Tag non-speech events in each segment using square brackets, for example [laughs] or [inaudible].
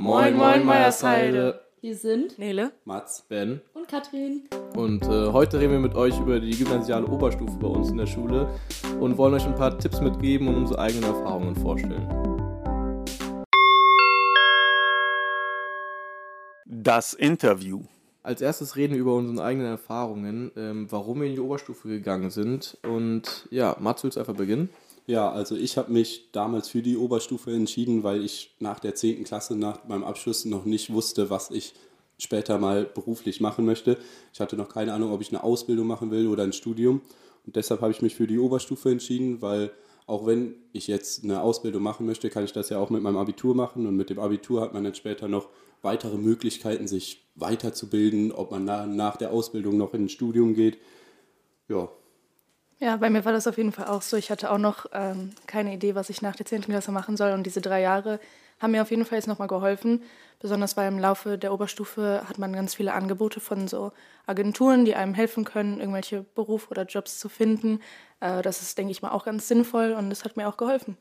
Moin, moin, Meiersheide. Wir sind Nele. Mats. Ben. und Katrin. Und äh, heute reden wir mit euch über die gymnasiale Oberstufe bei uns in der Schule und wollen euch ein paar Tipps mitgeben und unsere eigenen Erfahrungen vorstellen. Das Interview. Als erstes reden wir über unsere eigenen Erfahrungen, ähm, warum wir in die Oberstufe gegangen sind. Und ja, Mats, willst du einfach beginnen? Ja, also ich habe mich damals für die Oberstufe entschieden, weil ich nach der 10. Klasse, nach meinem Abschluss noch nicht wusste, was ich später mal beruflich machen möchte. Ich hatte noch keine Ahnung, ob ich eine Ausbildung machen will oder ein Studium. Und deshalb habe ich mich für die Oberstufe entschieden, weil auch wenn ich jetzt eine Ausbildung machen möchte, kann ich das ja auch mit meinem Abitur machen. Und mit dem Abitur hat man dann später noch weitere Möglichkeiten, sich weiterzubilden, ob man na, nach der Ausbildung noch in ein Studium geht. Ja, Ja, bei mir war das auf jeden Fall auch so. Ich hatte auch noch ähm, keine Idee, was ich nach der 10. Klasse machen soll. Und diese drei Jahre haben mir auf jeden Fall jetzt nochmal geholfen. Besonders weil im Laufe der Oberstufe hat man ganz viele Angebote von so Agenturen, die einem helfen können, irgendwelche Berufe oder Jobs zu finden. Äh, das ist, denke ich mal, auch ganz sinnvoll und das hat mir auch geholfen.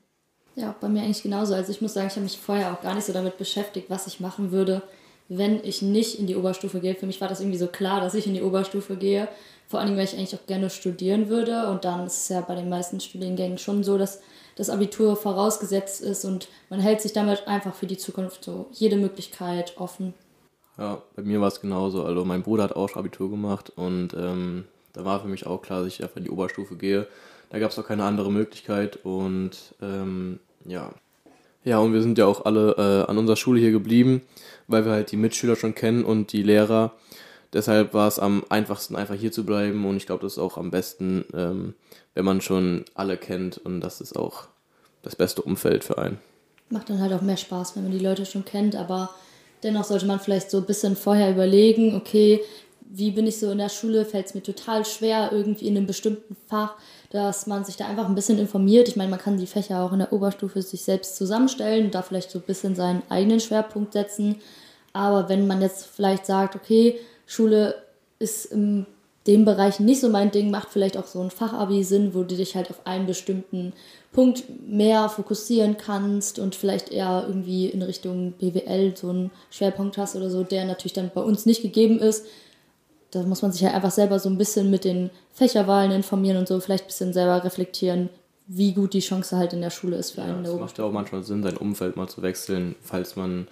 Ja, bei mir eigentlich genauso. Also ich muss sagen, ich habe mich vorher auch gar nicht so damit beschäftigt, was ich machen würde, wenn ich nicht in die Oberstufe gehe. Für mich war das irgendwie so klar, dass ich in die Oberstufe gehe. Vor allem, weil ich eigentlich auch gerne studieren würde. Und dann ist es ja bei den meisten Studiengängen schon so, dass das Abitur vorausgesetzt ist und man hält sich damit einfach für die Zukunft so jede Möglichkeit offen. Ja, bei mir war es genauso. Also mein Bruder hat auch Abitur gemacht und ähm, da war für mich auch klar, dass ich einfach in die Oberstufe gehe. Da gab es auch keine andere Möglichkeit und ähm, ja. Ja, und wir sind ja auch alle äh, an unserer Schule hier geblieben, weil wir halt die Mitschüler schon kennen und die Lehrer. Deshalb war es am einfachsten, einfach hier zu bleiben und ich glaube, das ist auch am besten, ähm, wenn man schon alle kennt und das ist auch das beste Umfeld für einen. Macht dann halt auch mehr Spaß, wenn man die Leute schon kennt, aber dennoch sollte man vielleicht so ein bisschen vorher überlegen, okay, wie bin ich so in der Schule, fällt es mir total schwer, irgendwie in einem bestimmten Fach, dass man sich da einfach ein bisschen informiert. Ich meine, man kann die Fächer auch in der Oberstufe sich selbst zusammenstellen und da vielleicht so ein bisschen seinen eigenen Schwerpunkt setzen. Aber wenn man jetzt vielleicht sagt, okay, Schule ist in dem Bereich nicht so mein Ding, macht vielleicht auch so ein Fachabi Sinn, wo du dich halt auf einen bestimmten Punkt mehr fokussieren kannst und vielleicht eher irgendwie in Richtung BWL so einen Schwerpunkt hast oder so, der natürlich dann bei uns nicht gegeben ist. Da muss man sich halt einfach selber so ein bisschen mit den Fächerwahlen informieren und so, vielleicht ein bisschen selber reflektieren, wie gut die Chance halt in der Schule ist für einen Ja, in der es macht ja auch manchmal Sinn, sein Umfeld mal zu wechseln. Falls man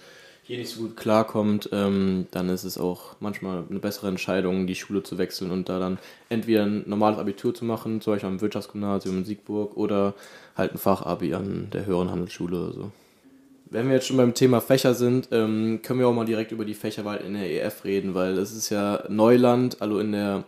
hier nicht so gut klarkommt, ähm, dann ist es auch manchmal eine bessere Entscheidung, die Schule zu wechseln und da dann entweder ein normales Abitur zu machen, zum Beispiel am Wirtschaftsgymnasium in Siegburg oder halt ein Fachabi an der höheren Handelsschule oder so. Wenn wir jetzt schon beim Thema Fächer sind, ähm, können wir auch mal direkt über die Fächerwahl in der EF reden, weil es ist ja Neuland, also in der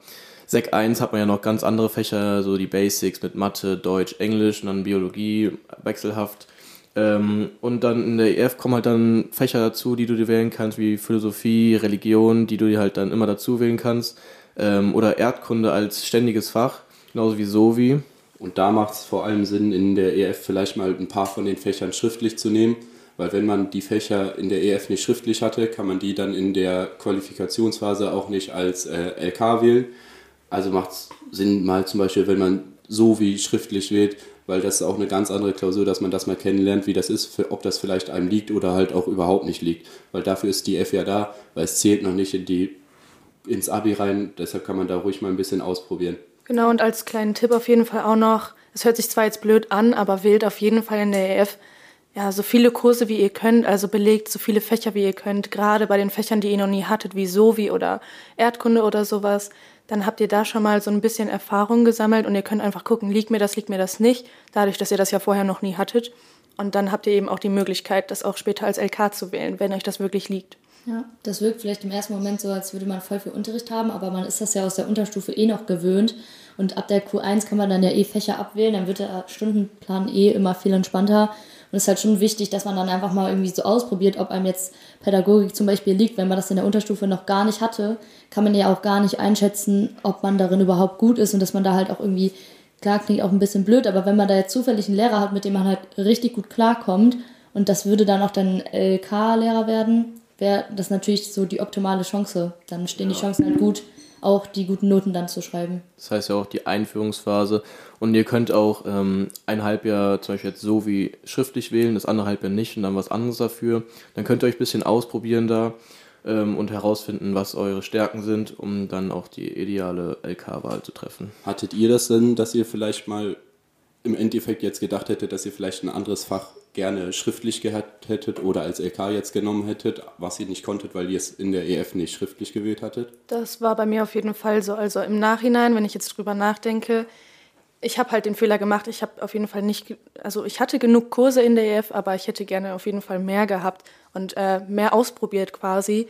Sek 1 hat man ja noch ganz andere Fächer, so die Basics mit Mathe, Deutsch, Englisch und dann Biologie wechselhaft. Ähm, und dann in der EF kommen halt dann Fächer dazu, die du dir wählen kannst, wie Philosophie, Religion, die du dir halt dann immer dazu wählen kannst. Ähm, oder Erdkunde als ständiges Fach, genauso wie Sovi. Und da macht es vor allem Sinn, in der EF vielleicht mal ein paar von den Fächern schriftlich zu nehmen, weil wenn man die Fächer in der EF nicht schriftlich hatte, kann man die dann in der Qualifikationsphase auch nicht als äh, LK wählen. Also macht es Sinn, mal zum Beispiel, wenn man so wie schriftlich wählt, weil das ist auch eine ganz andere Klausur, dass man das mal kennenlernt, wie das ist, ob das vielleicht einem liegt oder halt auch überhaupt nicht liegt. Weil dafür ist die F ja da, weil es zählt noch nicht in die, ins Abi rein, deshalb kann man da ruhig mal ein bisschen ausprobieren. Genau, und als kleinen Tipp auf jeden Fall auch noch, es hört sich zwar jetzt blöd an, aber wählt auf jeden Fall in der EF ja, so viele Kurse wie ihr könnt, also belegt so viele Fächer wie ihr könnt, gerade bei den Fächern, die ihr noch nie hattet, wie Sovi oder Erdkunde oder sowas. Dann habt ihr da schon mal so ein bisschen Erfahrung gesammelt und ihr könnt einfach gucken, liegt mir das, liegt mir das nicht, dadurch, dass ihr das ja vorher noch nie hattet. Und dann habt ihr eben auch die Möglichkeit, das auch später als LK zu wählen, wenn euch das wirklich liegt. Ja, das wirkt vielleicht im ersten Moment so, als würde man voll viel Unterricht haben, aber man ist das ja aus der Unterstufe eh noch gewöhnt. Und ab der Q1 kann man dann ja eh Fächer abwählen, dann wird der Stundenplan eh immer viel entspannter. Und es ist halt schon wichtig, dass man dann einfach mal irgendwie so ausprobiert, ob einem jetzt Pädagogik zum Beispiel liegt. Wenn man das in der Unterstufe noch gar nicht hatte, kann man ja auch gar nicht einschätzen, ob man darin überhaupt gut ist und dass man da halt auch irgendwie, klar klingt auch ein bisschen blöd, aber wenn man da jetzt zufällig einen Lehrer hat, mit dem man halt richtig gut klarkommt und das würde dann auch dann LK-Lehrer werden, wäre das natürlich so die optimale Chance. Dann stehen die Chancen halt gut, auch die guten Noten dann zu schreiben. Das heißt ja auch die Einführungsphase. Und ihr könnt auch ähm, ein Halbjahr zum Beispiel jetzt so wie schriftlich wählen, das andere Halbjahr nicht und dann was anderes dafür. Dann könnt ihr euch ein bisschen ausprobieren da ähm, und herausfinden, was eure Stärken sind, um dann auch die ideale LK-Wahl zu treffen. Hattet ihr das denn, dass ihr vielleicht mal im Endeffekt jetzt gedacht hättet, dass ihr vielleicht ein anderes Fach gerne schriftlich gehabt hättet oder als LK jetzt genommen hättet, was ihr nicht konntet, weil ihr es in der EF nicht schriftlich gewählt hattet? Das war bei mir auf jeden Fall so. Also im Nachhinein, wenn ich jetzt drüber nachdenke, ich habe halt den Fehler gemacht. Ich habe auf jeden Fall nicht, also ich hatte genug Kurse in der EF, aber ich hätte gerne auf jeden Fall mehr gehabt und äh, mehr ausprobiert quasi.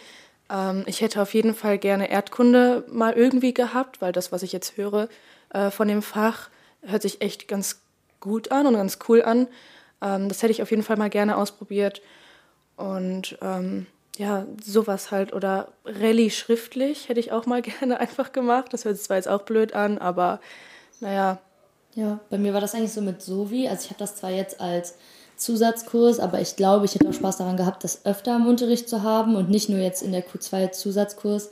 Ähm, ich hätte auf jeden Fall gerne Erdkunde mal irgendwie gehabt, weil das, was ich jetzt höre äh, von dem Fach, hört sich echt ganz gut an und ganz cool an. Ähm, das hätte ich auf jeden Fall mal gerne ausprobiert. Und ähm, ja, sowas halt. Oder Rallye schriftlich hätte ich auch mal [laughs] gerne einfach gemacht. Das hört sich zwar jetzt auch blöd an, aber naja. Ja, bei mir war das eigentlich so mit Sovi. Also ich habe das zwar jetzt als Zusatzkurs, aber ich glaube, ich hätte auch Spaß daran gehabt, das öfter im Unterricht zu haben und nicht nur jetzt in der Q2 Zusatzkurs.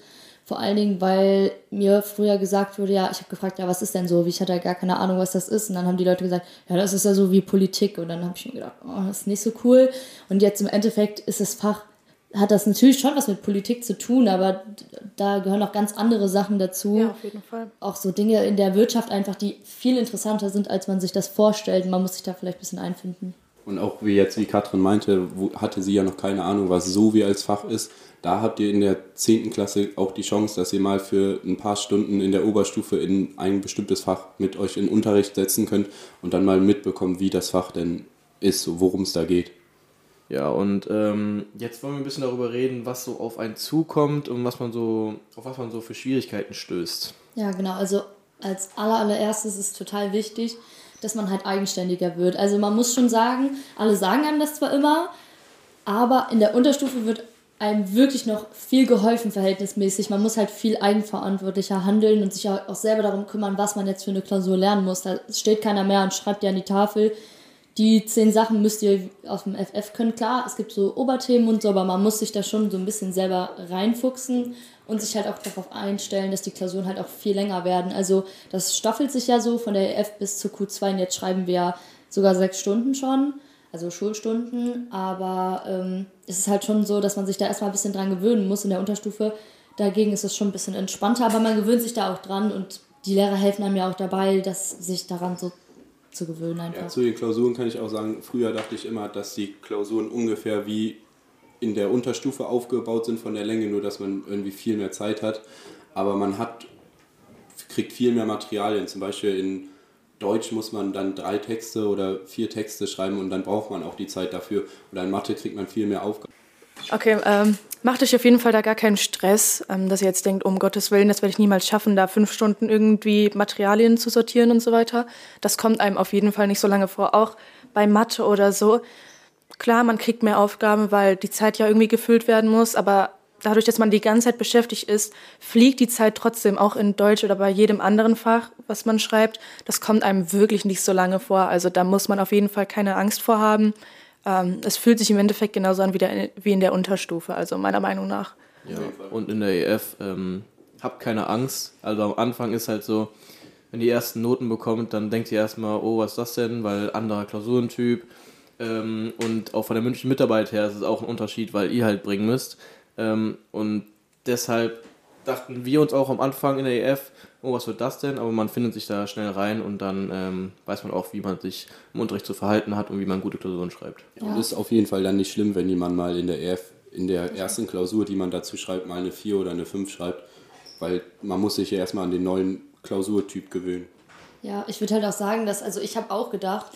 Vor allen Dingen, weil mir früher gesagt wurde, ja, ich habe gefragt, ja, was ist denn so? Wie ich hatte ja gar keine Ahnung, was das ist. Und dann haben die Leute gesagt, ja, das ist ja so wie Politik. Und dann habe ich mir gedacht, oh, das ist nicht so cool. Und jetzt im Endeffekt ist das Fach, hat das natürlich schon was mit Politik zu tun, aber da gehören auch ganz andere Sachen dazu. Ja, auf jeden Fall. Auch so Dinge in der Wirtschaft einfach, die viel interessanter sind, als man sich das vorstellt. Man muss sich da vielleicht ein bisschen einfinden. Und auch wie jetzt, wie Katrin meinte, hatte sie ja noch keine Ahnung, was so wie als Fach ist. Da habt ihr in der 10. Klasse auch die Chance, dass ihr mal für ein paar Stunden in der Oberstufe in ein bestimmtes Fach mit euch in Unterricht setzen könnt und dann mal mitbekommen, wie das Fach denn ist, worum es da geht. Ja, und ähm, jetzt wollen wir ein bisschen darüber reden, was so auf einen zukommt und was man so, auf was man so für Schwierigkeiten stößt. Ja, genau. Also als allererstes ist es total wichtig, dass man halt eigenständiger wird. Also man muss schon sagen, alle sagen einem das zwar immer, aber in der Unterstufe wird einem wirklich noch viel geholfen verhältnismäßig. Man muss halt viel eigenverantwortlicher handeln und sich auch selber darum kümmern, was man jetzt für eine Klausur lernen muss. Da steht keiner mehr und schreibt dir an die Tafel, die zehn Sachen müsst ihr aus dem FF können. Klar, es gibt so Oberthemen und so, aber man muss sich da schon so ein bisschen selber reinfuchsen und sich halt auch darauf einstellen, dass die Klausuren halt auch viel länger werden. Also das staffelt sich ja so von der EF bis zur Q2 und jetzt schreiben wir sogar sechs Stunden schon also Schulstunden, aber ähm, es ist halt schon so, dass man sich da erstmal ein bisschen dran gewöhnen muss in der Unterstufe. Dagegen ist es schon ein bisschen entspannter, aber man gewöhnt sich da auch dran und die Lehrer helfen einem ja auch dabei, dass sich daran so zu gewöhnen einfach. Ja, zu den Klausuren kann ich auch sagen, früher dachte ich immer, dass die Klausuren ungefähr wie in der Unterstufe aufgebaut sind von der Länge, nur dass man irgendwie viel mehr Zeit hat. Aber man hat, kriegt viel mehr Materialien, zum Beispiel in Deutsch muss man dann drei Texte oder vier Texte schreiben und dann braucht man auch die Zeit dafür. Oder in Mathe kriegt man viel mehr Aufgaben. Okay, ähm, macht euch auf jeden Fall da gar keinen Stress, ähm, dass ihr jetzt denkt, um Gottes Willen, das werde ich niemals schaffen, da fünf Stunden irgendwie Materialien zu sortieren und so weiter. Das kommt einem auf jeden Fall nicht so lange vor. Auch bei Mathe oder so. Klar, man kriegt mehr Aufgaben, weil die Zeit ja irgendwie gefüllt werden muss, aber dadurch, dass man die ganze Zeit beschäftigt ist, fliegt die Zeit trotzdem auch in Deutsch oder bei jedem anderen Fach, was man schreibt. Das kommt einem wirklich nicht so lange vor. Also da muss man auf jeden Fall keine Angst vor haben. Ähm, es fühlt sich im Endeffekt genauso an wie, der, wie in der Unterstufe, also meiner Meinung nach. Ja, und in der EF ähm, habt keine Angst. Also am Anfang ist halt so, wenn die ersten Noten bekommt, dann denkt ihr erstmal, oh, was ist das denn? Weil anderer Klausurentyp. Ähm, und auch von der mündlichen Mitarbeit her ist es auch ein Unterschied, weil ihr halt bringen müsst. Ähm, und deshalb dachten wir uns auch am Anfang in der EF, oh, was wird das denn? Aber man findet sich da schnell rein und dann ähm, weiß man auch, wie man sich im Unterricht zu verhalten hat und wie man gute Klausuren schreibt. Ja, und ist auf jeden Fall dann nicht schlimm, wenn jemand mal in der EF, in der ersten Klausur, die man dazu schreibt, mal eine 4 oder eine 5 schreibt, weil man muss sich ja erstmal an den neuen Klausurtyp gewöhnen. Ja, ich würde halt auch sagen, dass, also ich habe auch gedacht,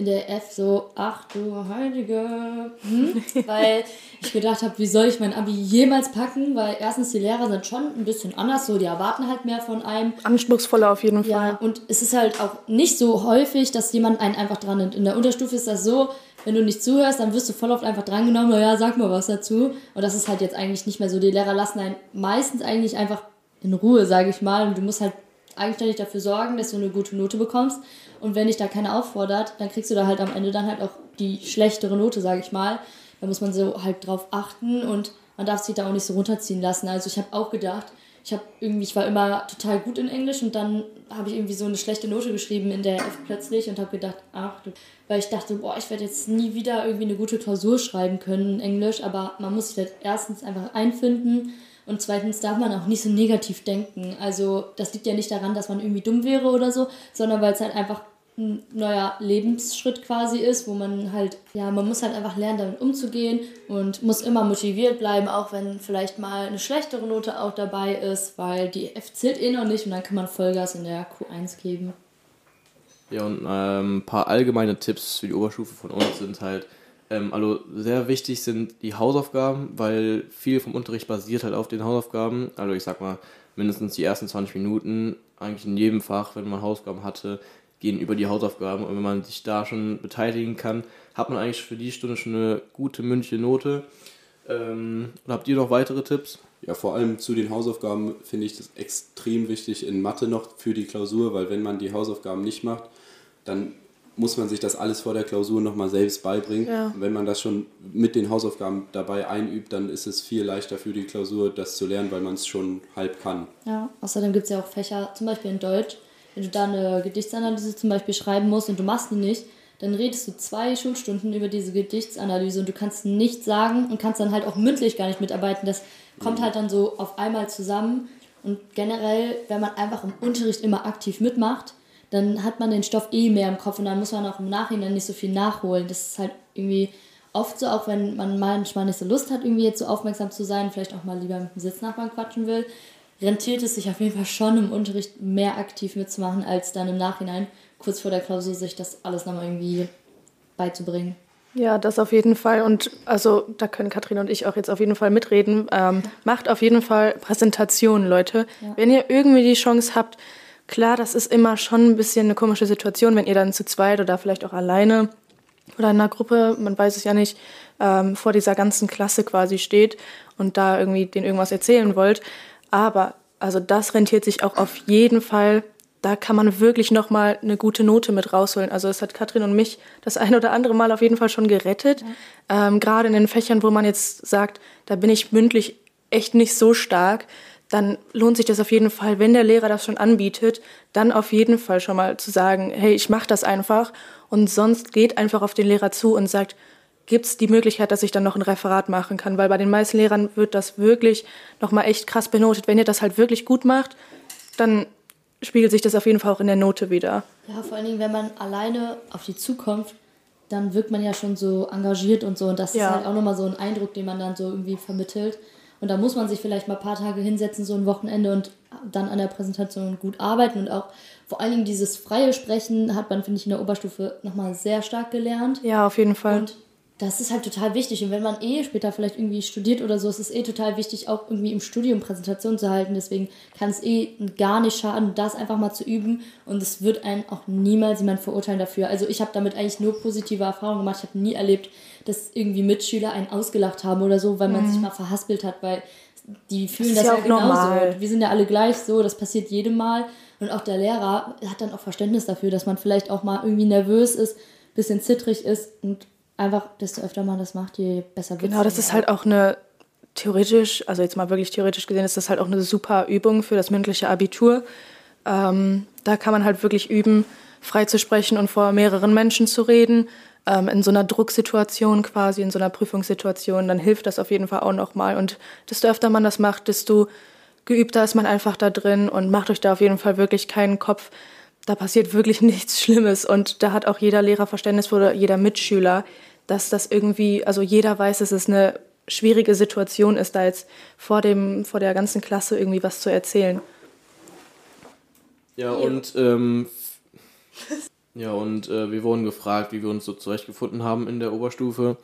in der F so, ach du Heilige, hm? weil ich gedacht habe, wie soll ich mein Abi jemals packen, weil erstens die Lehrer sind schon ein bisschen anders, so die erwarten halt mehr von einem. Anspruchsvoller auf jeden Fall. Ja, und es ist halt auch nicht so häufig, dass jemand einen einfach dran nimmt. In der Unterstufe ist das so, wenn du nicht zuhörst, dann wirst du voll oft einfach drangenommen, ja, sag mal was dazu. Und das ist halt jetzt eigentlich nicht mehr so. Die Lehrer lassen einen meistens eigentlich einfach in Ruhe, sage ich mal. Und du musst halt eigenständig dafür sorgen, dass du eine gute Note bekommst. Und wenn dich da keiner auffordert, dann kriegst du da halt am Ende dann halt auch die schlechtere Note, sage ich mal. Da muss man so halt drauf achten und man darf sich da auch nicht so runterziehen lassen. Also ich habe auch gedacht, ich habe irgendwie, ich war immer total gut in Englisch und dann habe ich irgendwie so eine schlechte Note geschrieben in der F plötzlich und habe gedacht, ach du, weil ich dachte, boah, ich werde jetzt nie wieder irgendwie eine gute Klausur schreiben können in Englisch, aber man muss sich halt erstens einfach einfinden und zweitens darf man auch nicht so negativ denken. Also das liegt ja nicht daran, dass man irgendwie dumm wäre oder so, sondern weil es halt einfach ein neuer Lebensschritt quasi ist, wo man halt, ja, man muss halt einfach lernen, damit umzugehen und muss immer motiviert bleiben, auch wenn vielleicht mal eine schlechtere Note auch dabei ist, weil die F zählt eh noch nicht und dann kann man Vollgas in der Q1 geben. Ja, und ähm, ein paar allgemeine Tipps für die Oberstufe von uns sind halt, ähm, also sehr wichtig sind die Hausaufgaben, weil viel vom Unterricht basiert halt auf den Hausaufgaben. Also ich sag mal, mindestens die ersten 20 Minuten, eigentlich in jedem Fach, wenn man Hausaufgaben hatte, gehen über die Hausaufgaben. Und wenn man sich da schon beteiligen kann, hat man eigentlich für die Stunde schon eine gute mündliche Note. Ähm, habt ihr noch weitere Tipps? Ja, vor allem zu den Hausaufgaben finde ich das extrem wichtig in Mathe noch für die Klausur, weil wenn man die Hausaufgaben nicht macht, dann muss man sich das alles vor der Klausur nochmal selbst beibringen. Ja. wenn man das schon mit den Hausaufgaben dabei einübt, dann ist es viel leichter für die Klausur, das zu lernen, weil man es schon halb kann. Ja, außerdem gibt es ja auch Fächer, zum Beispiel in Deutsch, wenn du da eine Gedichtsanalyse zum Beispiel schreiben musst und du machst die nicht, dann redest du zwei Schulstunden über diese Gedichtsanalyse und du kannst nichts sagen und kannst dann halt auch mündlich gar nicht mitarbeiten. Das kommt mhm. halt dann so auf einmal zusammen. Und generell, wenn man einfach im Unterricht immer aktiv mitmacht, dann hat man den Stoff eh mehr im Kopf und dann muss man auch im Nachhinein nicht so viel nachholen. Das ist halt irgendwie oft so, auch wenn man manchmal nicht so Lust hat, irgendwie jetzt so aufmerksam zu sein, vielleicht auch mal lieber mit dem Sitznachbarn quatschen will, rentiert es sich auf jeden Fall schon im Unterricht mehr aktiv mitzumachen, als dann im Nachhinein, kurz vor der Klausur, sich das alles nochmal irgendwie beizubringen. Ja, das auf jeden Fall. Und also da können Katrin und ich auch jetzt auf jeden Fall mitreden. Ähm, macht auf jeden Fall Präsentationen, Leute. Ja. Wenn ihr irgendwie die Chance habt, Klar, das ist immer schon ein bisschen eine komische Situation, wenn ihr dann zu zweit oder vielleicht auch alleine oder in einer Gruppe, man weiß es ja nicht, ähm, vor dieser ganzen Klasse quasi steht und da irgendwie denen irgendwas erzählen wollt. Aber also das rentiert sich auch auf jeden Fall. Da kann man wirklich noch mal eine gute Note mit rausholen. Also es hat Katrin und mich das [laughs] ein oder andere Mal auf jeden Fall schon gerettet. Ja. Ähm, Gerade in den Fächern, wo man jetzt sagt, da bin ich mündlich echt nicht so stark dann lohnt sich das auf jeden Fall, wenn der Lehrer das schon anbietet, dann auf jeden Fall schon mal zu sagen, hey, ich mache das einfach und sonst geht einfach auf den Lehrer zu und sagt, gibt es die Möglichkeit, dass ich dann noch ein Referat machen kann, weil bei den meisten Lehrern wird das wirklich nochmal echt krass benotet. Wenn ihr das halt wirklich gut macht, dann spiegelt sich das auf jeden Fall auch in der Note wieder. Ja, vor allen Dingen, wenn man alleine auf die Zukunft, dann wirkt man ja schon so engagiert und so und das ja. ist halt auch nochmal so ein Eindruck, den man dann so irgendwie vermittelt. Und da muss man sich vielleicht mal ein paar Tage hinsetzen, so ein Wochenende und dann an der Präsentation gut arbeiten. Und auch vor allen Dingen dieses freie Sprechen hat man, finde ich, in der Oberstufe nochmal sehr stark gelernt. Ja, auf jeden Fall. Und das ist halt total wichtig. Und wenn man eh später vielleicht irgendwie studiert oder so, ist es eh total wichtig, auch irgendwie im Studium Präsentation zu halten. Deswegen kann es eh gar nicht schaden, das einfach mal zu üben. Und es wird einen auch niemals jemand verurteilen dafür. Also ich habe damit eigentlich nur positive Erfahrungen gemacht. Ich habe nie erlebt, dass irgendwie Mitschüler einen ausgelacht haben oder so, weil man mhm. sich mal verhaspelt hat, weil die fühlen das, das ja, ja genauso. Normal. Wir sind ja alle gleich so, das passiert jedem Mal. Und auch der Lehrer hat dann auch Verständnis dafür, dass man vielleicht auch mal irgendwie nervös ist, bisschen zittrig ist und einfach, desto öfter man das macht, je besser wird Genau, das ist halt auch eine theoretisch, also jetzt mal wirklich theoretisch gesehen, ist das halt auch eine super Übung für das mündliche Abitur. Ähm, da kann man halt wirklich üben, frei zu sprechen und vor mehreren Menschen zu reden. Ähm, in so einer Drucksituation quasi, in so einer Prüfungssituation, dann hilft das auf jeden Fall auch nochmal. Und desto öfter man das macht, desto geübter ist man einfach da drin und macht euch da auf jeden Fall wirklich keinen Kopf. Da passiert wirklich [laughs] nichts Schlimmes und da hat auch jeder Lehrer Verständnis oder jeder Mitschüler dass das irgendwie, also jeder weiß, dass es eine schwierige Situation ist, da jetzt vor, dem, vor der ganzen Klasse irgendwie was zu erzählen. Ja, und, ähm, ja, und äh, wir wurden gefragt, wie wir uns so zurechtgefunden haben in der Oberstufe.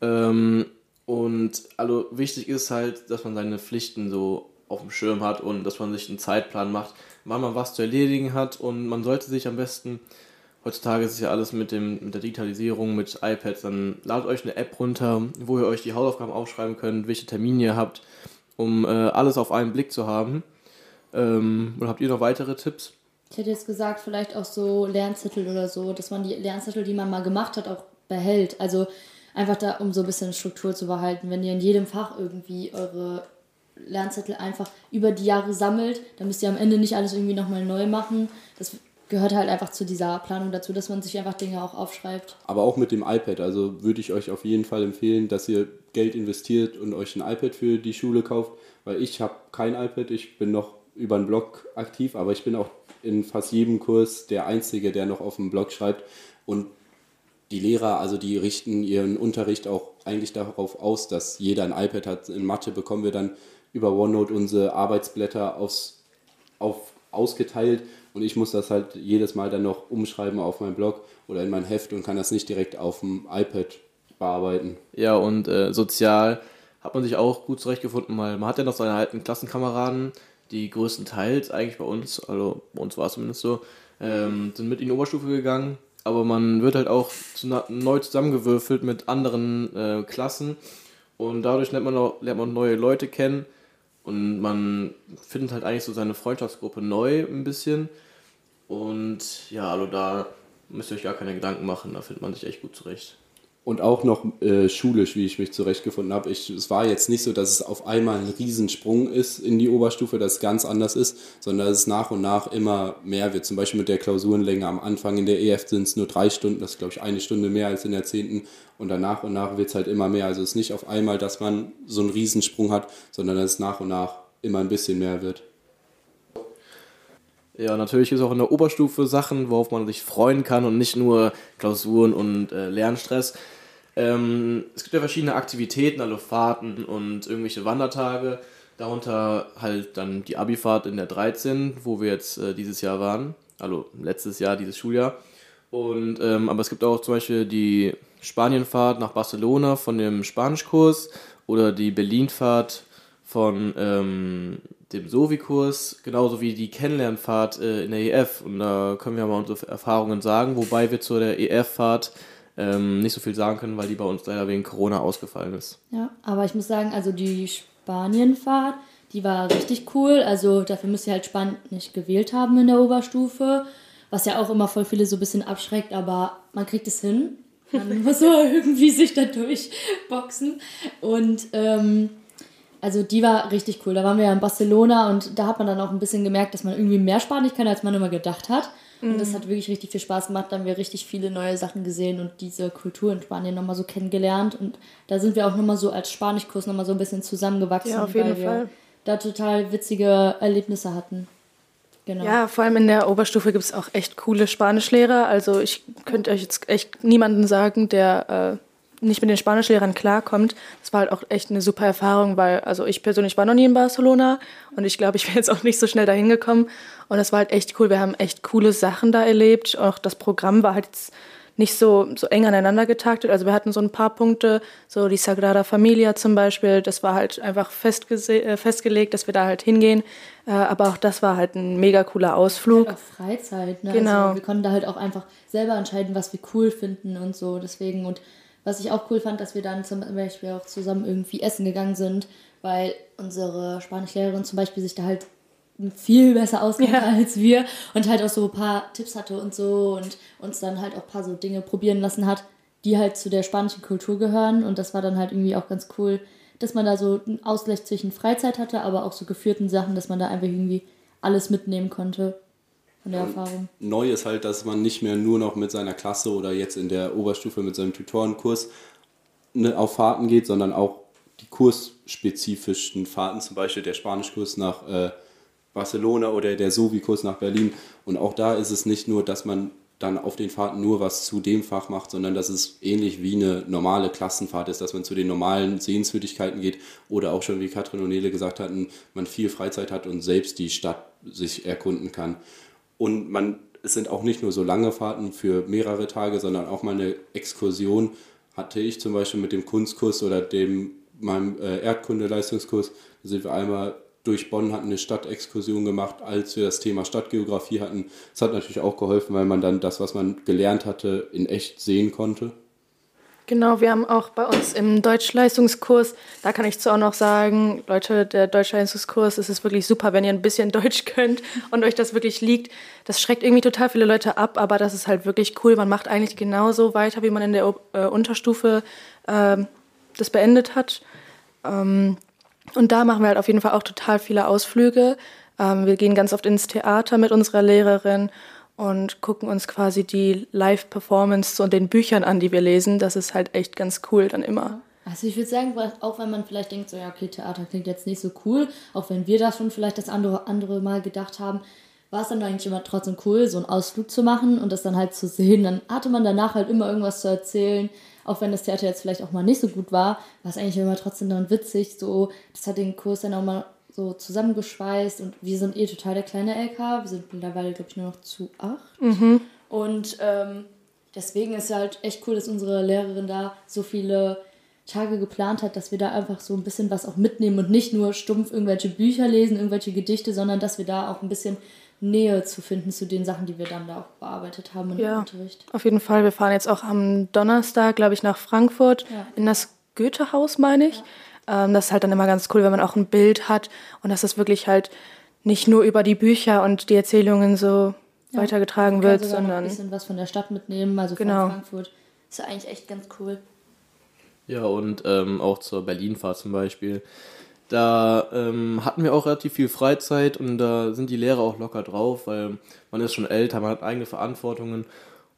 Ähm, und also wichtig ist halt, dass man seine Pflichten so auf dem Schirm hat und dass man sich einen Zeitplan macht, wann man was zu erledigen hat und man sollte sich am besten heutzutage ist es ja alles mit, dem, mit der Digitalisierung, mit iPads, dann ladet euch eine App runter, wo ihr euch die Hausaufgaben aufschreiben könnt, welche Termine ihr habt, um äh, alles auf einen Blick zu haben. Ähm, oder habt ihr noch weitere Tipps? Ich hätte jetzt gesagt, vielleicht auch so Lernzettel oder so, dass man die Lernzettel, die man mal gemacht hat, auch behält. Also einfach da, um so ein bisschen Struktur zu behalten. Wenn ihr in jedem Fach irgendwie eure Lernzettel einfach über die Jahre sammelt. Da müsst ihr am Ende nicht alles irgendwie nochmal neu machen. Das gehört halt einfach zu dieser Planung dazu, dass man sich einfach Dinge auch aufschreibt. Aber auch mit dem iPad. Also würde ich euch auf jeden Fall empfehlen, dass ihr Geld investiert und euch ein iPad für die Schule kauft, weil ich habe kein iPad, ich bin noch über einen Blog aktiv, aber ich bin auch in fast jedem Kurs der Einzige, der noch auf dem Blog schreibt. Und die Lehrer, also die richten ihren Unterricht auch eigentlich darauf aus, dass jeder ein iPad hat. In Mathe bekommen wir dann über OneNote unsere Arbeitsblätter aufs, auf, ausgeteilt und ich muss das halt jedes Mal dann noch umschreiben auf meinem Blog oder in mein Heft und kann das nicht direkt auf dem iPad bearbeiten. Ja, und äh, sozial hat man sich auch gut zurechtgefunden, weil man hat ja noch seine alten Klassenkameraden, die größtenteils eigentlich bei uns, also bei uns war es zumindest so, ähm, sind mit in die Oberstufe gegangen, aber man wird halt auch zu, neu zusammengewürfelt mit anderen äh, Klassen. Und dadurch lernt man, auch, lernt man neue Leute kennen und man findet halt eigentlich so seine Freundschaftsgruppe neu ein bisschen. Und ja, also da müsst ihr euch gar keine Gedanken machen, da findet man sich echt gut zurecht und auch noch äh, schulisch, wie ich mich zurechtgefunden habe. Es war jetzt nicht so, dass es auf einmal ein Riesensprung ist in die Oberstufe, dass es ganz anders ist, sondern dass es nach und nach immer mehr wird. Zum Beispiel mit der Klausurenlänge am Anfang in der EF sind es nur drei Stunden, das ist glaube ich eine Stunde mehr als in der zehnten und dann nach und nach wird es halt immer mehr. Also es ist nicht auf einmal, dass man so einen Riesensprung hat, sondern dass es nach und nach immer ein bisschen mehr wird. Ja, natürlich ist auch in der Oberstufe Sachen, worauf man sich freuen kann und nicht nur Klausuren und äh, Lernstress. Ähm, es gibt ja verschiedene Aktivitäten, also Fahrten und irgendwelche Wandertage. Darunter halt dann die Abifahrt in der 13, wo wir jetzt äh, dieses Jahr waren. Also letztes Jahr, dieses Schuljahr. Und, ähm, aber es gibt auch zum Beispiel die Spanienfahrt nach Barcelona von dem Spanischkurs oder die Berlinfahrt von ähm, dem Sovi-Kurs, genauso wie die Kennenlernfahrt äh, in der EF. Und da können wir mal unsere Erfahrungen sagen, wobei wir zu der EF-Fahrt ähm, nicht so viel sagen können, weil die bei uns leider wegen Corona ausgefallen ist. Ja, aber ich muss sagen, also die Spanienfahrt, die war richtig cool. Also dafür müsst ihr halt Spanien nicht gewählt haben in der Oberstufe, was ja auch immer voll viele so ein bisschen abschreckt, aber man kriegt es hin. Man [laughs] muss so irgendwie sich da durchboxen. Und ähm, also die war richtig cool. Da waren wir ja in Barcelona und da hat man dann auch ein bisschen gemerkt, dass man irgendwie mehr Spanisch kann, als man immer gedacht hat. Und das mhm. hat wirklich richtig viel Spaß gemacht. Da haben wir richtig viele neue Sachen gesehen und diese Kultur in Spanien nochmal so kennengelernt. Und da sind wir auch nochmal so als Spanischkurs nochmal so ein bisschen zusammengewachsen, ja, auf jeden weil Fall. wir da total witzige Erlebnisse hatten. Genau. Ja, vor allem in der Oberstufe gibt es auch echt coole Spanischlehrer. Also ich könnte euch jetzt echt niemanden sagen, der äh, nicht mit den Spanischlehrern klarkommt. Das war halt auch echt eine super Erfahrung, weil also ich persönlich war noch nie in Barcelona und ich glaube, ich wäre jetzt auch nicht so schnell dahin gekommen. Und das war halt echt cool. Wir haben echt coole Sachen da erlebt. Auch das Programm war halt jetzt nicht so, so eng aneinander getaktet. Also wir hatten so ein paar Punkte, so die Sagrada Familia zum Beispiel, das war halt einfach äh, festgelegt, dass wir da halt hingehen. Äh, aber auch das war halt ein mega cooler Ausflug. Halt auch Freizeit, ne? Genau. Also wir konnten da halt auch einfach selber entscheiden, was wir cool finden und so. Deswegen und was ich auch cool fand, dass wir dann zum Beispiel auch zusammen irgendwie essen gegangen sind, weil unsere Spanischlehrerin zum Beispiel sich da halt viel besser auskennt ja. als wir und halt auch so ein paar Tipps hatte und so und uns dann halt auch ein paar so Dinge probieren lassen hat, die halt zu der spanischen Kultur gehören und das war dann halt irgendwie auch ganz cool, dass man da so einen Ausgleich zwischen Freizeit hatte, aber auch so geführten Sachen, dass man da einfach irgendwie alles mitnehmen konnte von der Erfahrung. Neu ist halt, dass man nicht mehr nur noch mit seiner Klasse oder jetzt in der Oberstufe mit seinem Tutorenkurs ne, auf Fahrten geht, sondern auch die kursspezifischen Fahrten, zum Beispiel der Spanischkurs nach äh, Barcelona oder der Sovi-Kurs nach Berlin. Und auch da ist es nicht nur, dass man dann auf den Fahrten nur was zu dem Fach macht, sondern dass es ähnlich wie eine normale Klassenfahrt ist, dass man zu den normalen Sehenswürdigkeiten geht oder auch schon, wie Katrin und Nele gesagt hatten, man viel Freizeit hat und selbst die Stadt sich erkunden kann. Und man, es sind auch nicht nur so lange Fahrten für mehrere Tage, sondern auch mal eine Exkursion hatte ich zum Beispiel mit dem Kunstkurs oder dem meinem äh, Erdkunde-Leistungskurs. Da sind wir einmal durch Bonn hatten eine Stadtexkursion gemacht, als wir das Thema Stadtgeografie hatten. Das hat natürlich auch geholfen, weil man dann das, was man gelernt hatte, in echt sehen konnte. Genau, wir haben auch bei uns im Deutschleistungskurs, da kann ich zu auch noch sagen, Leute, der Deutschleistungskurs, es ist wirklich super, wenn ihr ein bisschen [laughs] Deutsch könnt und euch das wirklich liegt. Das schreckt irgendwie total viele Leute ab, aber das ist halt wirklich cool. Man macht eigentlich genauso weiter, wie man in der äh, Unterstufe äh, das beendet hat. Ähm, Und da machen wir halt auf jeden Fall auch total viele Ausflüge. Ähm, wir gehen ganz oft ins Theater mit unserer Lehrerin und gucken uns quasi die Live-Performance und den Büchern an, die wir lesen. Das ist halt echt ganz cool dann immer. Also ich würde sagen, auch wenn man vielleicht denkt, so ja, okay, Theater klingt jetzt nicht so cool, auch wenn wir das schon vielleicht das andere, andere Mal gedacht haben, war es dann eigentlich immer trotzdem cool, so einen Ausflug zu machen und das dann halt zu sehen. Dann hatte man danach halt immer irgendwas zu erzählen, auch wenn das Theater jetzt vielleicht auch mal nicht so gut war, war es eigentlich immer trotzdem dann witzig. So, das hat den Kurs dann auch mal so zusammengeschweißt und wir sind eh total der kleine LK. Wir sind mittlerweile, glaube ich, nur noch zu acht. Mhm. Und ähm, deswegen ist es halt echt cool, dass unsere Lehrerin da so viele Tage geplant hat, dass wir da einfach so ein bisschen was auch mitnehmen und nicht nur stumpf irgendwelche Bücher lesen, irgendwelche Gedichte, sondern dass wir da auch ein bisschen Nähe zu finden zu den Sachen, die wir dann da auch bearbeitet haben im ja, Unterricht. Auf jeden Fall. Wir fahren jetzt auch am Donnerstag, glaube ich, nach Frankfurt ja. in das Goethehaus, meine ich. Ja. Ähm, das ist halt dann immer ganz cool, wenn man auch ein Bild hat und dass das wirklich halt nicht nur über die Bücher und die Erzählungen so ja. weitergetragen wird, sondern. ein bisschen was von der Stadt mitnehmen, also genau. von Frankfurt. Ist ja eigentlich echt ganz cool. Ja, und ähm, auch zur Berlinfahrt zum Beispiel. Da ähm, hatten wir auch relativ viel Freizeit und da sind die Lehrer auch locker drauf, weil man ist schon älter, man hat eigene Verantwortungen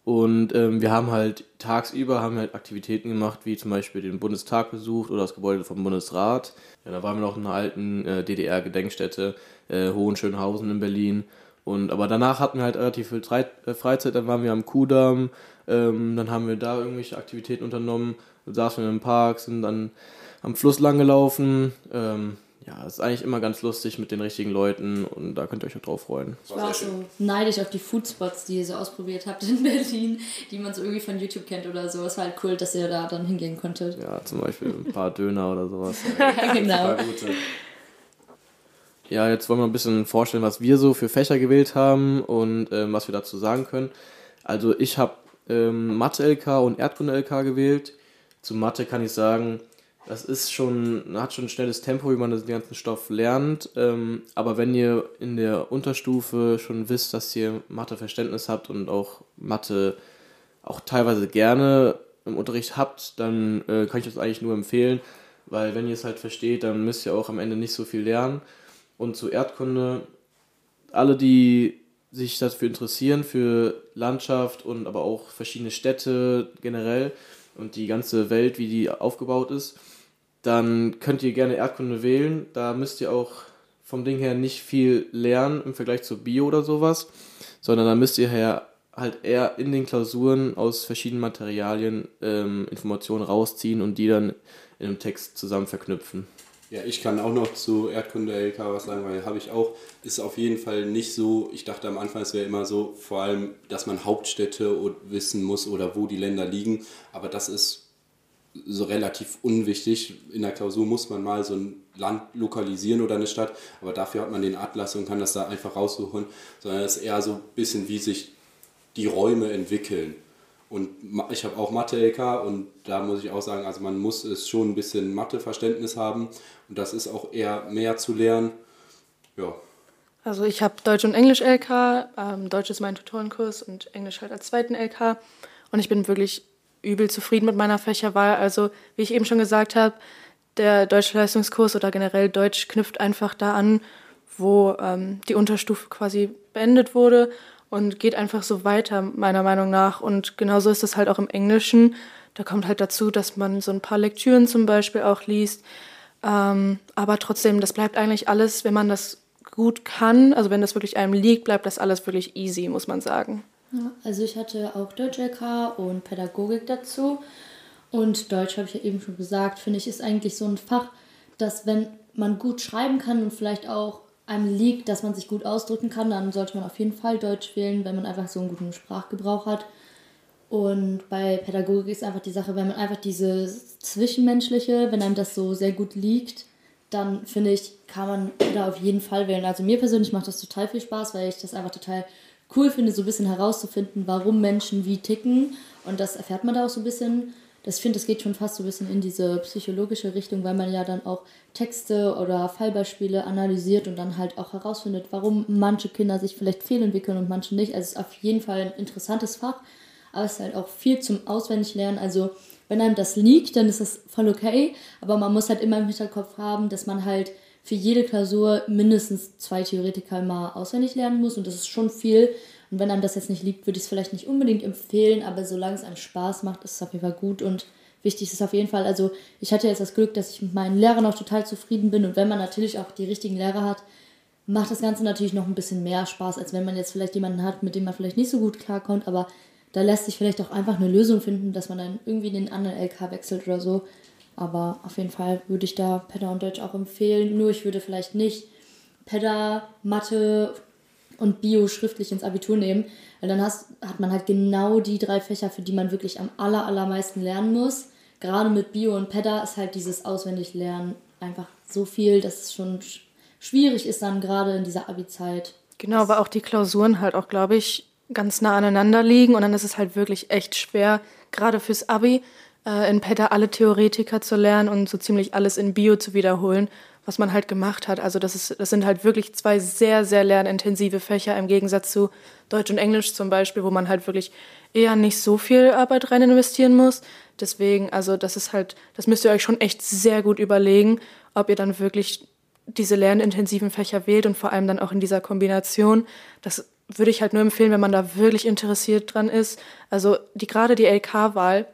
und ähm, wir haben halt tagsüber haben halt Aktivitäten gemacht, wie zum Beispiel den Bundestag besucht oder das Gebäude vom Bundesrat. Ja, da waren wir noch in einer alten äh, DDR-Gedenkstätte, äh, Hohenschönhausen in Berlin. Und, aber danach hatten wir halt relativ viel äh, Freizeit, dann waren wir am Kudamm, ähm, dann haben wir da irgendwelche Aktivitäten unternommen, saßen wir im Park, sind dann am Fluss lang gelaufen. Ähm, ja, es ist eigentlich immer ganz lustig mit den richtigen Leuten und da könnt ihr euch auch drauf freuen. Ich war auch so neidisch auf die Foodspots, die ihr so ausprobiert habt in [laughs] Berlin, die man so irgendwie von YouTube kennt oder so. Es war halt cool, dass ihr da dann hingehen konntet. Ja, zum Beispiel ein paar Döner oder sowas. [laughs] ja, genau. Ja, jetzt wollen wir ein bisschen vorstellen, was wir so für Fächer gewählt haben und ähm, was wir dazu sagen können. Also ich habe ähm, Mathe-LK und Erdkunde-LK gewählt. Zu Mathe kann ich sagen, das ist schon, hat schon ein schnelles Tempo, wie man den ganzen Stoff lernt. Ähm, aber wenn ihr in der Unterstufe schon wisst, dass ihr Mathe-Verständnis habt und auch Mathe auch teilweise gerne im Unterricht habt, dann äh, kann ich das eigentlich nur empfehlen, weil wenn ihr es halt versteht, dann müsst ihr auch am Ende nicht so viel lernen. Und zu Erdkunde, alle, die sich dafür interessieren, für Landschaft und aber auch verschiedene Städte generell und die ganze Welt, wie die aufgebaut ist, dann könnt ihr gerne Erdkunde wählen. Da müsst ihr auch vom Ding her nicht viel lernen im Vergleich zu Bio oder sowas, sondern da müsst ihr halt eher in den Klausuren aus verschiedenen Materialien ähm, Informationen rausziehen und die dann in einem Text zusammen verknüpfen. Ja, ich kann auch noch zu Erdkunde LK was sagen, weil habe ich auch, ist auf jeden Fall nicht so, ich dachte am Anfang, es wäre immer so, vor allem, dass man Hauptstädte wissen muss oder wo die Länder liegen, aber das ist so relativ unwichtig. In der Klausur muss man mal so ein Land lokalisieren oder eine Stadt, aber dafür hat man den Atlas und kann das da einfach raussuchen, sondern es ist eher so ein bisschen, wie sich die Räume entwickeln. Und ich habe auch Mathe-LK und da muss ich auch sagen, also man muss es schon ein bisschen Matheverständnis haben und das ist auch eher mehr zu lernen. Ja. Also ich habe Deutsch und Englisch LK, ähm, Deutsch ist mein Tutorenkurs und Englisch halt als zweiten LK und ich bin wirklich übel zufrieden mit meiner Fächerwahl. Also wie ich eben schon gesagt habe, der Deutsche Leistungskurs oder generell Deutsch knüpft einfach da an, wo ähm, die Unterstufe quasi beendet wurde und geht einfach so weiter, meiner Meinung nach. Und genauso ist das halt auch im Englischen. Da kommt halt dazu, dass man so ein paar Lektüren zum Beispiel auch liest. Ähm, aber trotzdem, das bleibt eigentlich alles, wenn man das gut kann, also wenn das wirklich einem liegt, bleibt das alles wirklich easy, muss man sagen. Also ich hatte auch Deutsch LK und Pädagogik dazu. Und Deutsch habe ich ja eben schon gesagt, finde ich, ist eigentlich so ein Fach, dass wenn man gut schreiben kann und vielleicht auch einem liegt, dass man sich gut ausdrücken kann, dann sollte man auf jeden Fall Deutsch wählen, wenn man einfach so einen guten Sprachgebrauch hat. Und bei Pädagogik ist einfach die Sache, wenn man einfach dieses Zwischenmenschliche, wenn einem das so sehr gut liegt, dann finde ich, kann man da auf jeden Fall wählen. Also mir persönlich macht das total viel Spaß, weil ich das einfach total cool finde, so ein bisschen herauszufinden, warum Menschen wie ticken. Und das erfährt man da auch so ein bisschen. Das, ich finde, das geht schon fast so ein bisschen in diese psychologische Richtung, weil man ja dann auch Texte oder Fallbeispiele analysiert und dann halt auch herausfindet, warum manche Kinder sich vielleicht fehlentwickeln und manche nicht. Also es ist auf jeden Fall ein interessantes Fach. aber es ist halt auch viel zum Auswendiglernen. Also wenn einem das liegt, dann ist das voll okay, aber man muss halt immer im Hinterkopf haben, dass man halt für jede Klausur mindestens zwei Theoretiker mal auswendig lernen muss. Und das ist schon viel. Und wenn einem das jetzt nicht liegt, würde ich es vielleicht nicht unbedingt empfehlen, aber solange es einem Spaß macht, ist es auf jeden Fall gut und wichtig ist auf jeden Fall, also ich hatte jetzt das Glück, dass ich mit meinen Lehrern auch total zufrieden bin. Und wenn man natürlich auch die richtigen Lehrer hat, macht das Ganze natürlich noch ein bisschen mehr Spaß, als wenn man jetzt vielleicht jemanden hat, mit dem man vielleicht nicht so gut klarkommt, aber da lässt sich vielleicht auch einfach eine Lösung finden, dass man dann irgendwie in den anderen LK wechselt oder so. Aber auf jeden Fall würde ich da Pedda und Deutsch auch empfehlen. Nur ich würde vielleicht nicht Pedda, Mathe und Bio schriftlich ins Abitur nehmen, weil dann hast, hat man halt genau die drei Fächer, für die man wirklich am aller, allermeisten lernen muss. Gerade mit Bio und Pedda ist halt dieses Auswendiglernen einfach so viel, dass es schon schwierig ist dann gerade in dieser Abi-Zeit. Genau, aber auch die Klausuren halt auch, glaube ich, ganz nah aneinander liegen und dann ist es halt wirklich echt schwer, gerade fürs Abi, äh, in Petter alle Theoretiker zu lernen und so ziemlich alles in Bio zu wiederholen, was man halt gemacht hat. Also das, ist, das sind halt wirklich zwei sehr, sehr lernintensive Fächer im Gegensatz zu Deutsch und Englisch zum Beispiel, wo man halt wirklich eher nicht so viel Arbeit rein investieren muss. Deswegen, also das ist halt, das müsst ihr euch schon echt sehr gut überlegen, ob ihr dann wirklich diese lernintensiven Fächer wählt und vor allem dann auch in dieser Kombination. Das würde ich halt nur empfehlen, wenn man da wirklich interessiert dran ist. Also die, gerade die LK-Wahl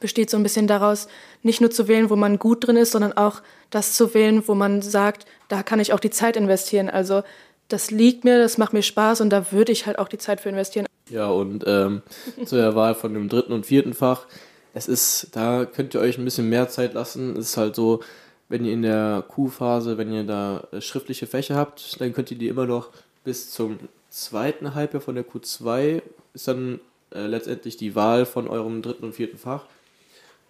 besteht so ein bisschen daraus, nicht nur zu wählen, wo man gut drin ist, sondern auch das zu wählen, wo man sagt, da kann ich auch die Zeit investieren. Also das liegt mir, das macht mir Spaß und da würde ich halt auch die Zeit für investieren. Ja, und ähm, [laughs] zu der Wahl von dem dritten und vierten Fach, es ist, da könnt ihr euch ein bisschen mehr Zeit lassen. Es ist halt so, wenn ihr in der Q-Phase, wenn ihr da äh, schriftliche Fächer habt, dann könnt ihr die immer noch bis zum zweiten Halbjahr von der Q2 ist dann äh, letztendlich die Wahl von eurem dritten und vierten Fach.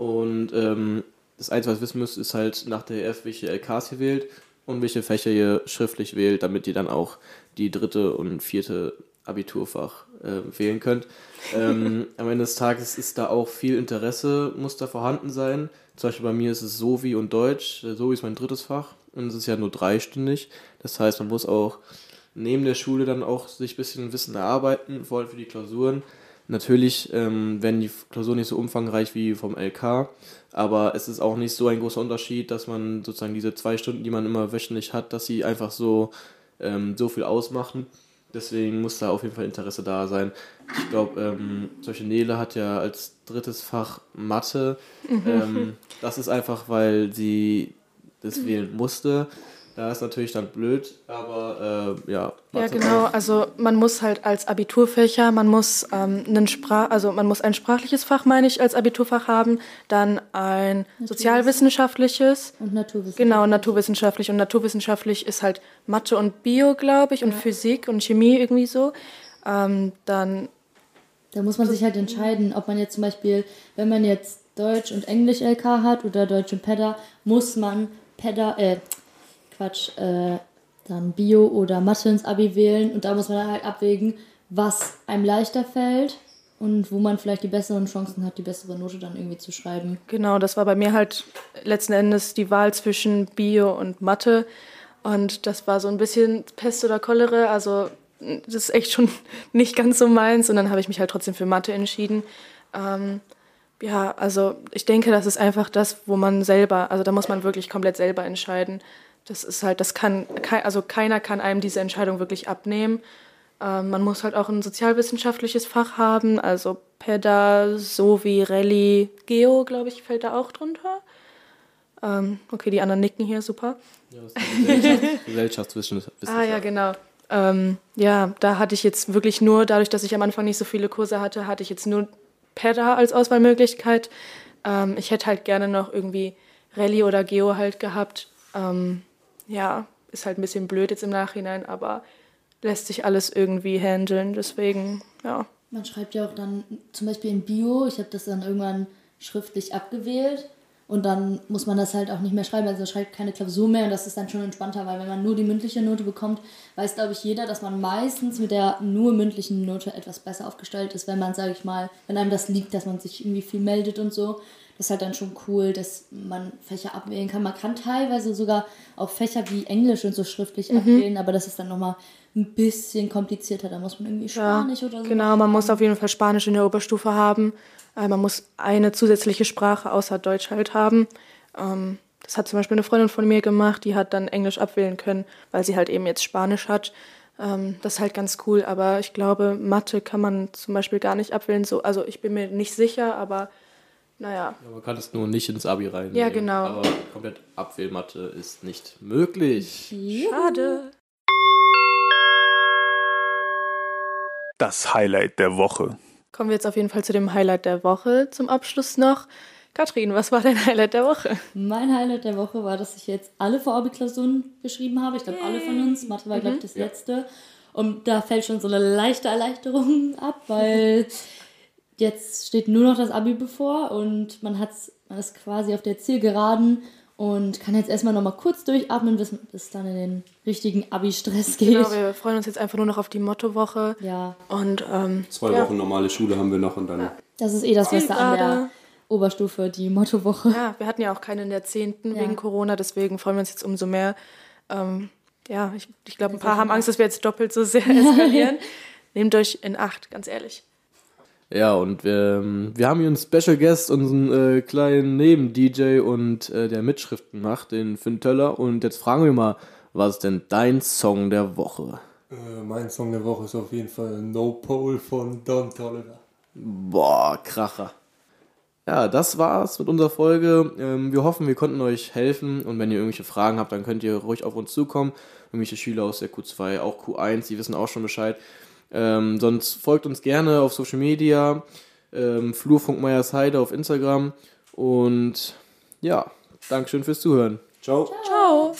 Und ähm, das Einzige, was ihr wissen müsst, ist halt nach der EF, welche LKs ihr wählt und welche Fächer ihr schriftlich wählt, damit ihr dann auch die dritte und vierte Abiturfach äh, wählen könnt. Ähm, [laughs] am Ende des Tages ist da auch viel Interesse, muss da vorhanden sein. Zum Beispiel bei mir ist es Sovi und Deutsch. Sovi ist mein drittes Fach und es ist ja nur dreistündig. Das heißt, man muss auch neben der Schule dann auch sich ein bisschen Wissen erarbeiten, vor allem für die Klausuren. Natürlich ähm, werden die Klausuren nicht so umfangreich wie vom LK, aber es ist auch nicht so ein großer Unterschied, dass man sozusagen diese zwei Stunden, die man immer wöchentlich hat, dass sie einfach so, ähm, so viel ausmachen. Deswegen muss da auf jeden Fall Interesse da sein. Ich glaube, ähm, solche Nele hat ja als drittes Fach Mathe. Mhm. Ähm, das ist einfach, weil sie das wählen musste. Da ist natürlich dann blöd, aber äh, ja. Ja, genau. Also man muss halt als Abiturfächer, man muss ähm, einen Sprach, also man muss ein sprachliches Fach, meine ich, als Abiturfach haben, dann ein sozialwissenschaftliches und naturwissenschaftlich. Genau, naturwissenschaftlich und naturwissenschaftlich ist halt Mathe und Bio, glaube ich, und ja. Physik und Chemie irgendwie so. Ähm, dann da muss man sich halt entscheiden, ob man jetzt zum Beispiel, wenn man jetzt Deutsch und Englisch LK hat oder Deutsch und Pedda, muss man Pedda, äh, Quatsch, äh, dann Bio oder Mathe ins Abi wählen und da muss man halt abwägen, was einem leichter fällt und wo man vielleicht die besseren Chancen hat, die bessere Note dann irgendwie zu schreiben. Genau, das war bei mir halt letzten Endes die Wahl zwischen Bio und Mathe und das war so ein bisschen Pest oder Cholera, also das ist echt schon [laughs] nicht ganz so meins und dann habe ich mich halt trotzdem für Mathe entschieden. Ähm, ja, also ich denke, das ist einfach das, wo man selber, also da muss man wirklich komplett selber entscheiden. Das ist halt, das kann, also keiner kann einem diese Entscheidung wirklich abnehmen. Ähm, man muss halt auch ein sozialwissenschaftliches Fach haben, also PEDA, Sovi, Rallye, Geo, glaube ich, fällt da auch drunter. Ähm, okay, die anderen nicken hier, super. Ja, das ist Gesellschaft, [laughs] Gesellschaftswissenschaft. Ah ja, genau. Ähm, ja, da hatte ich jetzt wirklich nur, dadurch, dass ich am Anfang nicht so viele Kurse hatte, hatte ich jetzt nur PEDA als Auswahlmöglichkeit. Ähm, ich hätte halt gerne noch irgendwie Rallye oder Geo halt gehabt. Ähm, ja, ist halt ein bisschen blöd jetzt im Nachhinein, aber lässt sich alles irgendwie handeln. Deswegen, ja. Man schreibt ja auch dann zum Beispiel in Bio, ich habe das dann irgendwann schriftlich abgewählt und dann muss man das halt auch nicht mehr schreiben, also schreibt keine Klausur mehr und das ist dann schon entspannter, weil wenn man nur die mündliche Note bekommt, weiß glaube ich jeder, dass man meistens mit der nur mündlichen Note etwas besser aufgestellt ist, wenn man, sage ich mal, wenn einem das liegt, dass man sich irgendwie viel meldet und so ist halt dann schon cool, dass man Fächer abwählen kann. Man kann teilweise sogar auch Fächer wie Englisch und so schriftlich Mhm. abwählen, aber das ist dann nochmal ein bisschen komplizierter. Da muss man irgendwie Spanisch oder so. Genau, man muss auf jeden Fall Spanisch in der Oberstufe haben. Äh, Man muss eine zusätzliche Sprache außer Deutsch halt haben. Ähm, Das hat zum Beispiel eine Freundin von mir gemacht, die hat dann Englisch abwählen können, weil sie halt eben jetzt Spanisch hat. Ähm, Das ist halt ganz cool, aber ich glaube, Mathe kann man zum Beispiel gar nicht abwählen. So, also ich bin mir nicht sicher, aber naja. Ja, man kann es nur nicht ins Abi rein. Ja, genau. Aber komplett Abwählmathe ist nicht möglich. Schade. Das Highlight der Woche. Kommen wir jetzt auf jeden Fall zu dem Highlight der Woche zum Abschluss noch. Katrin, was war dein Highlight der Woche? Mein Highlight der Woche war, dass ich jetzt alle Vorabi-Klausuren geschrieben habe. Ich glaube, alle von uns. Mathe war, glaube ich, das letzte. Und da fällt schon so eine leichte Erleichterung ab, weil [laughs] jetzt steht nur noch das Abi bevor und man, hat's, man ist quasi auf der Zielgeraden und kann jetzt erstmal nochmal kurz durchatmen, bis es dann in den richtigen Abi-Stress geht. Genau, wir freuen uns jetzt einfach nur noch auf die Mottowoche. Ja, Und ähm, Zwei ja. Wochen normale Schule haben wir noch und dann das ist eh das Beste an der. Oberstufe, die Mottowoche. Ja, wir hatten ja auch keine in der 10. Ja. wegen Corona, deswegen freuen wir uns jetzt umso mehr. Ähm, ja, ich, ich glaube, ein paar haben Angst, dass wir jetzt doppelt so sehr [laughs] eskalieren. [laughs] Nehmt euch in Acht, ganz ehrlich. Ja, und wir, ähm, wir haben hier einen Special Guest, unseren äh, kleinen Neben-DJ und äh, der Mitschriften macht, den Finn Töller. Und jetzt fragen wir mal, was ist denn dein Song der Woche? Äh, mein Song der Woche ist auf jeden Fall No Pole von Don Tolliver. Boah, Kracher. Ja, das war's mit unserer Folge. Ähm, wir hoffen, wir konnten euch helfen. Und wenn ihr irgendwelche Fragen habt, dann könnt ihr ruhig auf uns zukommen. Irgendwelche Schüler aus der Q2, auch Q1, die wissen auch schon Bescheid. Ähm, sonst folgt uns gerne auf Social Media. Ähm, Flurfunk auf Instagram. Und ja, Dankeschön fürs Zuhören. ciao. Ciao.